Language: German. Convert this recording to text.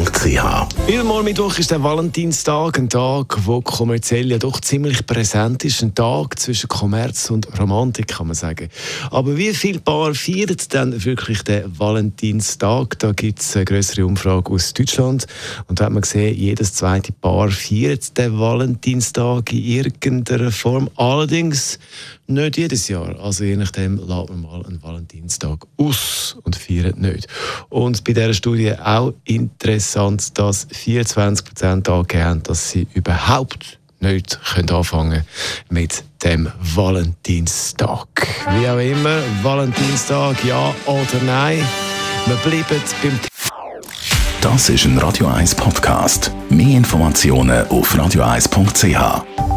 www.kopfwww.ch Übermorgen Mittwoch ist der Valentinstag, ein Tag, wo kommerziell ja doch ziemlich präsent ist. Ein Tag zwischen Kommerz und Romantik, kann man sagen. Aber wie viele Paar feiern denn wirklich den Valentinstag? Da gibt es eine größere Umfrage aus Deutschland. Und da hat man gesehen, jedes zweite Paar feiert den Valentinstag in irgendeiner Form. Allerdings nicht jedes Jahr. Also je nachdem lädt man mal einen Valentinstag aus und feiert nicht. Und bei dieser Studie auch interessant, dass 24 Prozent angegeben haben, dass sie überhaupt nicht können anfangen mit dem Valentinstag. Wie auch immer, Valentinstag, ja oder nein. Wir bleiben beim Das ist ein Radio 1 Podcast. Mehr Informationen auf radio1.ch.